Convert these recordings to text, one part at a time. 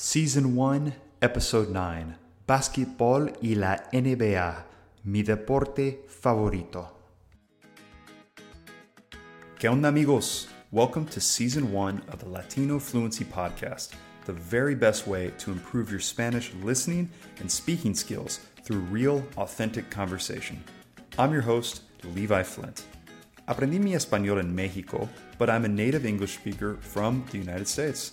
Season 1, Episode 9 Basketball y la NBA, mi deporte favorito. ¿Qué onda, amigos? Welcome to Season 1 of the Latino Fluency Podcast, the very best way to improve your Spanish listening and speaking skills through real, authentic conversation. I'm your host, Levi Flint. Aprendí mi español en Mexico, but I'm a native English speaker from the United States.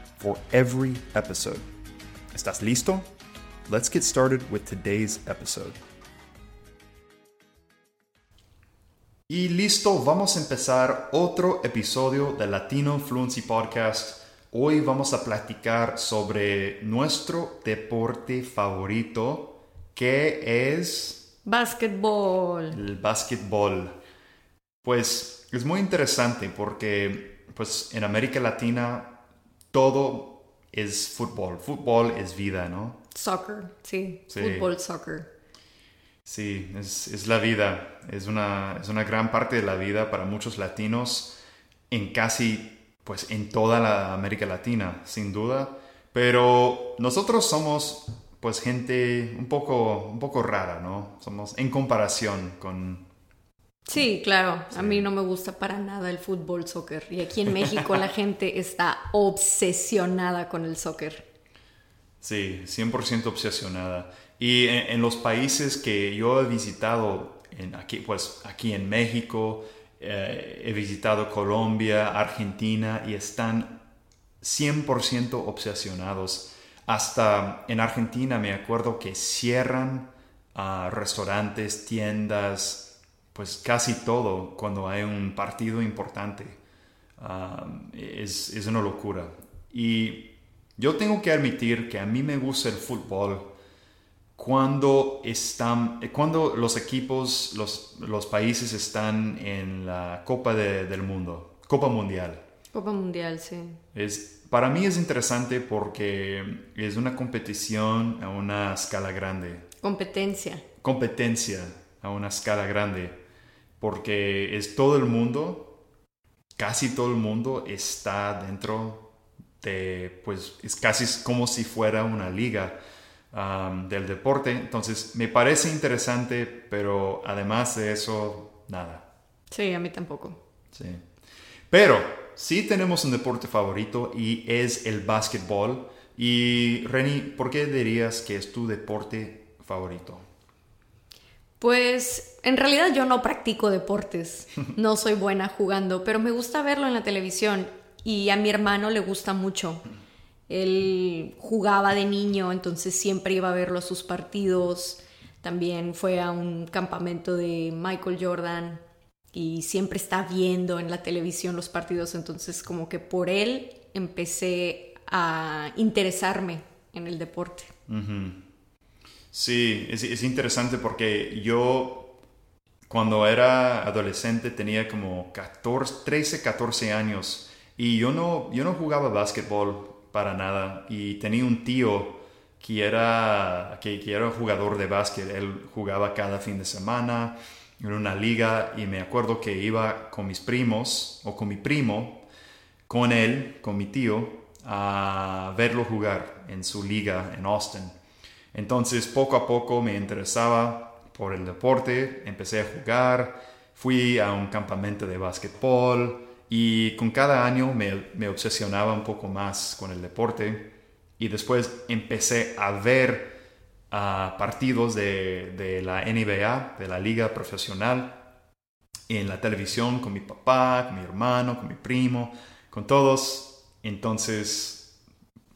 for every episode. ¿Estás listo? Let's get started with today's episode. Y listo, vamos a empezar otro episodio de Latino Fluency Podcast. Hoy vamos a platicar sobre nuestro deporte favorito, que es... Básquetbol. El básquetbol. Pues es muy interesante porque pues en América Latina todo es fútbol. Fútbol es vida, ¿no? Soccer, sí. Sí. Fútbol, soccer. Sí, es, es la vida. Es una, es una gran parte de la vida para muchos latinos en casi, pues en toda la América Latina, sin duda. Pero nosotros somos, pues, gente un poco, un poco rara, ¿no? Somos en comparación con... Sí, claro. A mí no me gusta para nada el fútbol, soccer. Y aquí en México la gente está obsesionada con el soccer. Sí, 100% obsesionada. Y en, en los países que yo he visitado, en aquí, pues aquí en México, eh, he visitado Colombia, Argentina, y están 100% obsesionados. Hasta en Argentina me acuerdo que cierran ah, restaurantes, tiendas, pues casi todo cuando hay un partido importante. Ah, es, es una locura. Y yo tengo que admitir que a mí me gusta el fútbol cuando están, cuando los equipos, los, los países están en la Copa de- del Mundo, Copa Mundial. Copa Mundial, sí. Es, para mí es interesante porque es una competición a una escala grande, Competencia. competencia a una escala grande, porque es todo el mundo, casi todo el mundo está dentro de, pues es casi como si fuera una liga um, del deporte. Entonces me parece interesante, pero además de eso, nada. Sí, a mí tampoco. Sí. Pero sí tenemos un deporte favorito y es el básquetbol. Y Reni, ¿por qué dirías que es tu deporte favorito? Pues en realidad yo no practico deportes, no soy buena jugando, pero me gusta verlo en la televisión y a mi hermano le gusta mucho. Él jugaba de niño, entonces siempre iba a verlo a sus partidos. También fue a un campamento de Michael Jordan y siempre está viendo en la televisión los partidos, entonces como que por él empecé a interesarme en el deporte. Sí, es, es interesante porque yo cuando era adolescente tenía como 14, 13, 14 años y yo no, yo no jugaba básquetbol para nada y tenía un tío que era, que, que era jugador de básquet. Él jugaba cada fin de semana en una liga y me acuerdo que iba con mis primos o con mi primo, con él, con mi tío, a verlo jugar en su liga en Austin. Entonces poco a poco me interesaba por el deporte, empecé a jugar, fui a un campamento de básquetbol y con cada año me, me obsesionaba un poco más con el deporte y después empecé a ver ah, partidos de, de la NBA, de la liga profesional, en la televisión con mi papá, con mi hermano, con mi primo, con todos. Entonces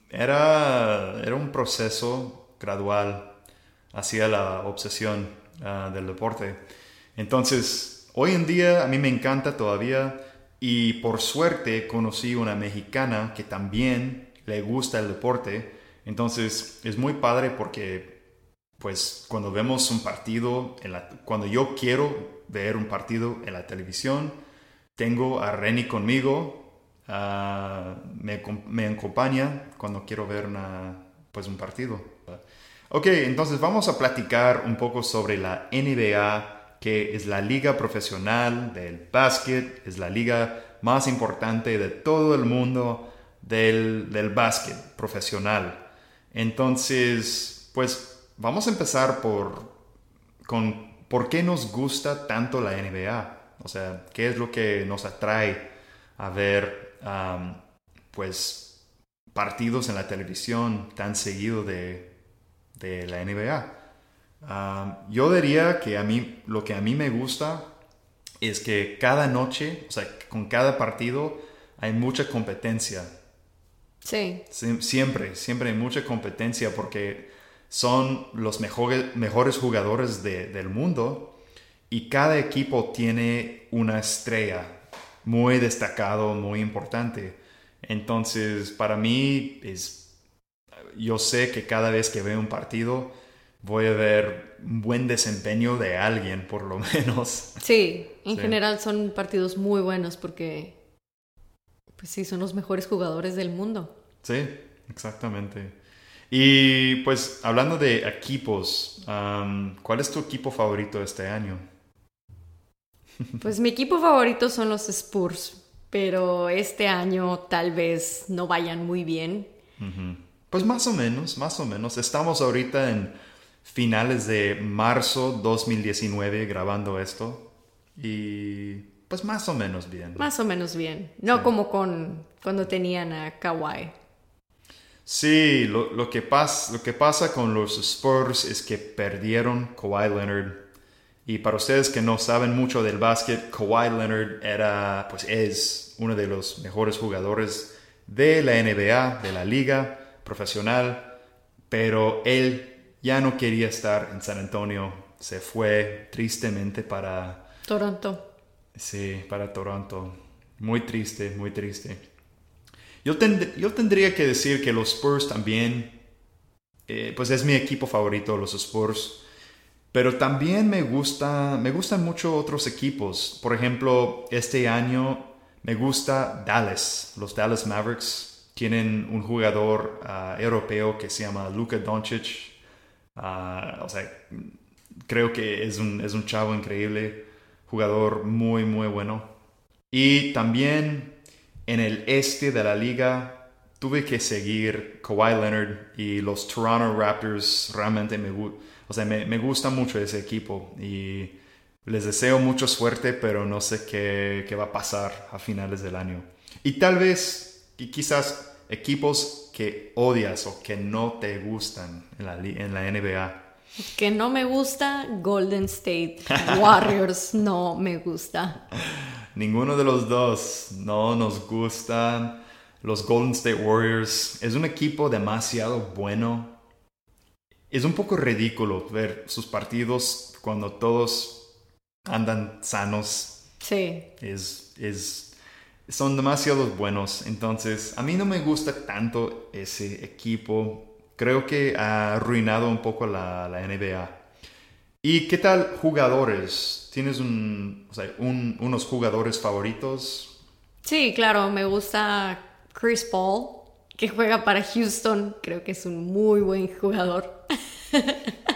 era, era un proceso gradual hacia la obsesión ah, del deporte. Entonces, hoy en día a mí me encanta todavía y por suerte conocí una mexicana que también le gusta el deporte. Entonces es muy padre porque pues cuando vemos un partido, en la, cuando yo quiero ver un partido en la televisión, tengo a Renny conmigo, ah, me, me, acompaña cuando quiero ver una, pues un partido. Ok, entonces vamos a platicar un poco sobre la NBA, que es la liga profesional del básquet, es la liga más importante de todo el mundo del, del básquet profesional. Entonces, pues vamos a empezar por, con por qué nos gusta tanto la NBA. O sea, qué es lo que nos atrae a ver, pues, partidos en la televisión tan seguido de, de la NBA. yo diría que a mí, lo que a mí me gusta es que cada noche, o sea, con cada partido hay mucha competencia. Sí. siempre, siempre hay mucha competencia porque son los mejores, mejores jugadores del mundo y cada equipo tiene una estrella muy destacado, muy importante. Entonces, para mí es, yo sé que cada vez que veo un partido voy a ver un buen desempeño de alguien, por lo menos. Sí, en general son partidos muy buenos porque, pues sí, son los mejores jugadores del mundo. Sí, exactamente. Y pues hablando de equipos, ¿cuál es tu equipo favorito este año? Pues mi equipo favorito son los Spurs, pero este año tal vez no vayan muy bien. Pues más o menos, más o menos. Estamos ahorita en finales de marzo 2019 grabando esto y pues más o menos bien. Más o menos bien. No como con cuando tenían a Kawhi. Sí, lo, que pasa, lo que pasa con los Spurs es que perdieron Kawhi Leonard. Y para ustedes que no saben mucho del básquet, Kawhi Leonard era, pues es uno de los mejores jugadores de la NBA, de la liga profesional, pero él ya no quería estar en San Antonio. Se fue tristemente para... Toronto. Sí, para Toronto. Muy triste, muy triste. Yo, tendría que decir que los Spurs también, eh, pues es mi equipo favorito, los Spurs. Pero también me, gusta, me gustan mucho otros equipos. Por ejemplo, este año me gusta Dallas. Los Dallas Mavericks tienen un jugador ah, europeo que se llama Luka Doncic. Ah, o sea, creo que es un, es un chavo increíble, jugador muy, muy bueno. Y también en el este de la liga tuve que seguir Kawhi Leonard y los Toronto Raptors. Realmente me, o sea, me, gusta mucho ese equipo y les deseo mucha suerte, pero no sé qué, qué va a pasar a finales del año. Y tal vez, y quizás equipos que odias o que no te gustan en la, en la NBA. Que no me gusta Golden State Warriors, no me gusta. Ninguno de los dos no nos gustan. Los Golden State Warriors es un equipo demasiado bueno. Es un poco ridículo ver sus partidos cuando todos andan sanos. Sí. Es, es, son demasiado buenos. Entonces, a mí no me gusta tanto ese equipo. Creo que ha arruinado un poco la, la NBA. ¿Y qué tal jugadores? ¿Tienes un, unos jugadores favoritos? Sí, claro, me gusta Chris Paul, que juega para Houston. Creo que es un muy buen jugador.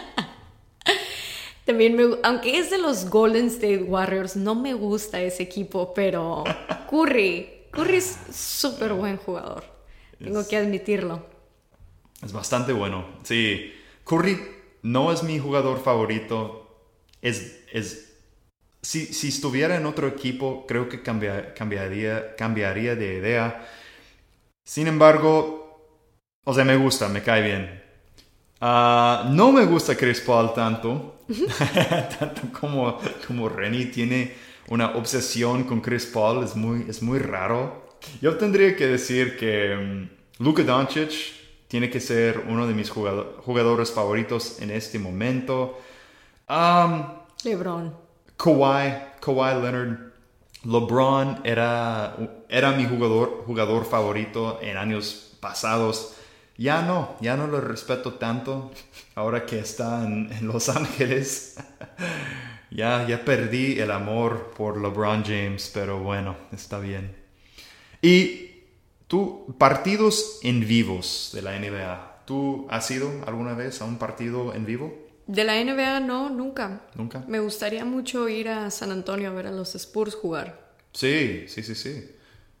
También me, aunque es de los Golden State Warriors, no me gusta ese equipo, pero Curry, Curry es súper buen jugador. Tengo que admitirlo. Es bastante bueno. Sí, Curry no es mi jugador favorito. Es, es, si, si estuviera en otro equipo, creo que cambiaría, cambiaría de idea. Sin embargo, o sea, me gusta, me cae bien. Ah, no me gusta Chris Paul tanto, tanto como, como Rennie tiene una obsesión con Chris Paul, es muy, es muy raro. Yo tendría que decir que um, Luka Doncic tiene que ser uno de mis jugadores favoritos en este momento. LeBron. Kawhi, Kawhi Leonard. LeBron era, era mi jugador, jugador favorito en años pasados. Ya no, ya no lo respeto tanto ahora que está en, en Los Ángeles. ya, ya perdí el amor por LeBron James, pero bueno, está bien. Y tú, partidos en vivos de la NBA, ¿tú has ido alguna vez a un partido en vivo? De la NBA no, nunca. ¿Nunca? Me gustaría mucho ir a San Antonio a ver a los Spurs jugar. Sí, sí, sí, sí.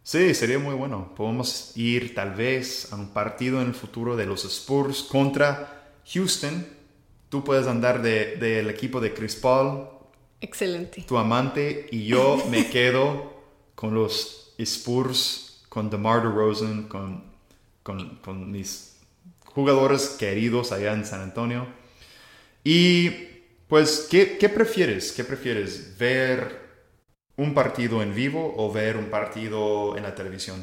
Sí, sería muy bueno. Podemos ir tal vez a un partido en el futuro de los Spurs contra Houston. Tú puedes andar del de, equipo de Chris Paul, Excelente. tu amante, y yo me quedo con los Spurs, con DeMar DeRozan, con, con, con mis jugadores queridos allá en San Antonio. Y pues, ¿qué, ¿qué, prefieres? ¿Qué prefieres? ¿Ver un partido en vivo o ver un partido en la televisión?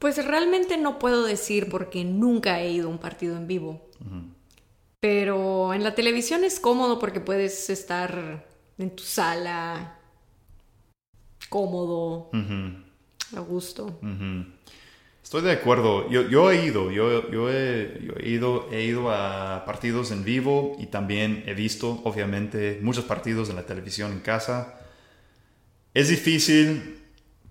Pues realmente no puedo decir porque nunca he ido a un partido en vivo. Uh -huh. Pero en la televisión es cómodo porque puedes estar en tu sala cómodo, uh -huh. a gusto. Uh -huh. Estoy de acuerdo. Yo, yo he ido, yo, yo, he, yo, he, ido, he ido a partidos en vivo y también he visto, obviamente, muchos partidos en la televisión en casa. Es difícil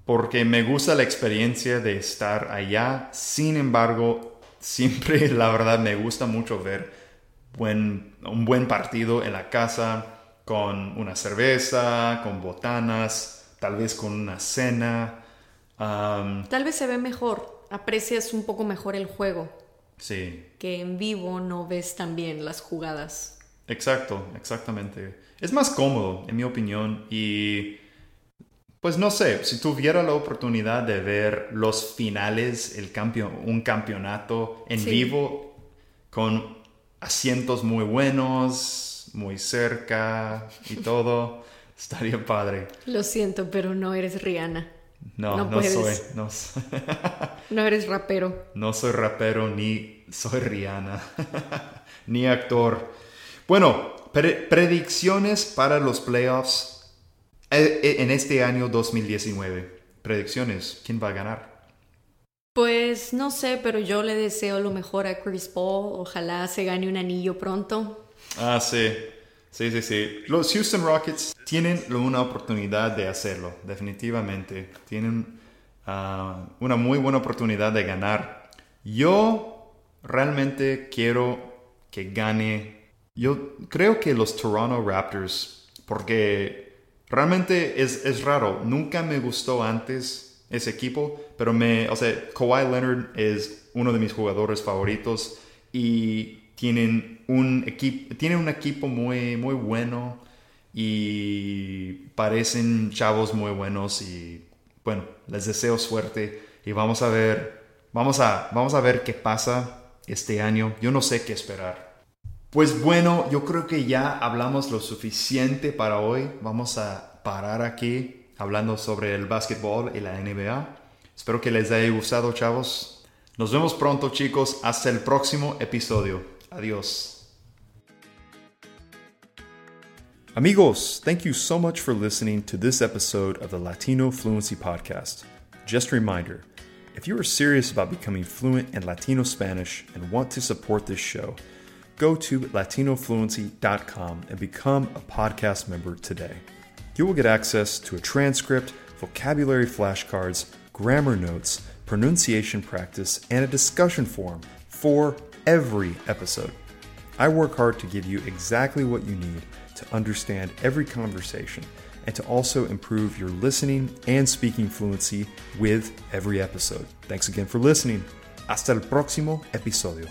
porque me gusta la experiencia de estar allá. Sin embargo, siempre, la verdad, me gusta mucho ver buen, un buen partido en la casa con una cerveza, con botanas, tal vez con una cena. Um, tal vez se ve mejor aprecias un poco mejor el juego. Sí. Que en vivo no ves tan bien las jugadas. Exacto, exactamente. Es más cómodo, en mi opinión, y pues no sé, si tuviera la oportunidad de ver los finales, el campeón, un campeonato en sí. vivo con asientos muy buenos, muy cerca y todo, estaría padre. Lo siento, pero no eres Rihanna. No, no, no soy. No, no, eres rapero. No soy rapero ni soy Rihanna. ni actor. Bueno, pre predicciones para los playoffs en este año 2019. Predicciones. ¿Quién va a ganar? Pues no sé, pero yo le deseo lo mejor a Chris Paul. Ojalá se gane un anillo pronto. Ah, sí. Sí, sí, sí. Los Houston Rockets tienen una oportunidad de hacerlo, definitivamente. Tienen uh, una muy buena oportunidad de ganar. Yo realmente quiero que gane. Yo creo que los Toronto Raptors, porque realmente es, es raro. Nunca me gustó antes ese equipo, pero me, o sea, Kawhi Leonard es uno de mis jugadores favoritos y tienen un equipo, tienen un equipo muy, muy bueno y parecen chavos muy buenos y bueno, les deseo suerte y vamos a ver, vamos a, vamos a ver qué pasa este año. Yo no sé qué esperar. Pues bueno, yo creo que ya hablamos lo suficiente para hoy. Vamos a parar aquí hablando sobre el básquetbol y la NBA. Espero que les haya gustado, chavos. Nos vemos pronto, chicos. Hasta el próximo episodio. Adios. Amigos, thank you so much for listening to this episode of the Latino Fluency Podcast. Just a reminder if you are serious about becoming fluent in Latino Spanish and want to support this show, go to latinofluency.com and become a podcast member today. You will get access to a transcript, vocabulary flashcards, grammar notes, pronunciation practice, and a discussion forum for every episode. I work hard to give you exactly what you need to understand every conversation and to also improve your listening and speaking fluency with every episode. Thanks again for listening. Hasta el próximo episodio.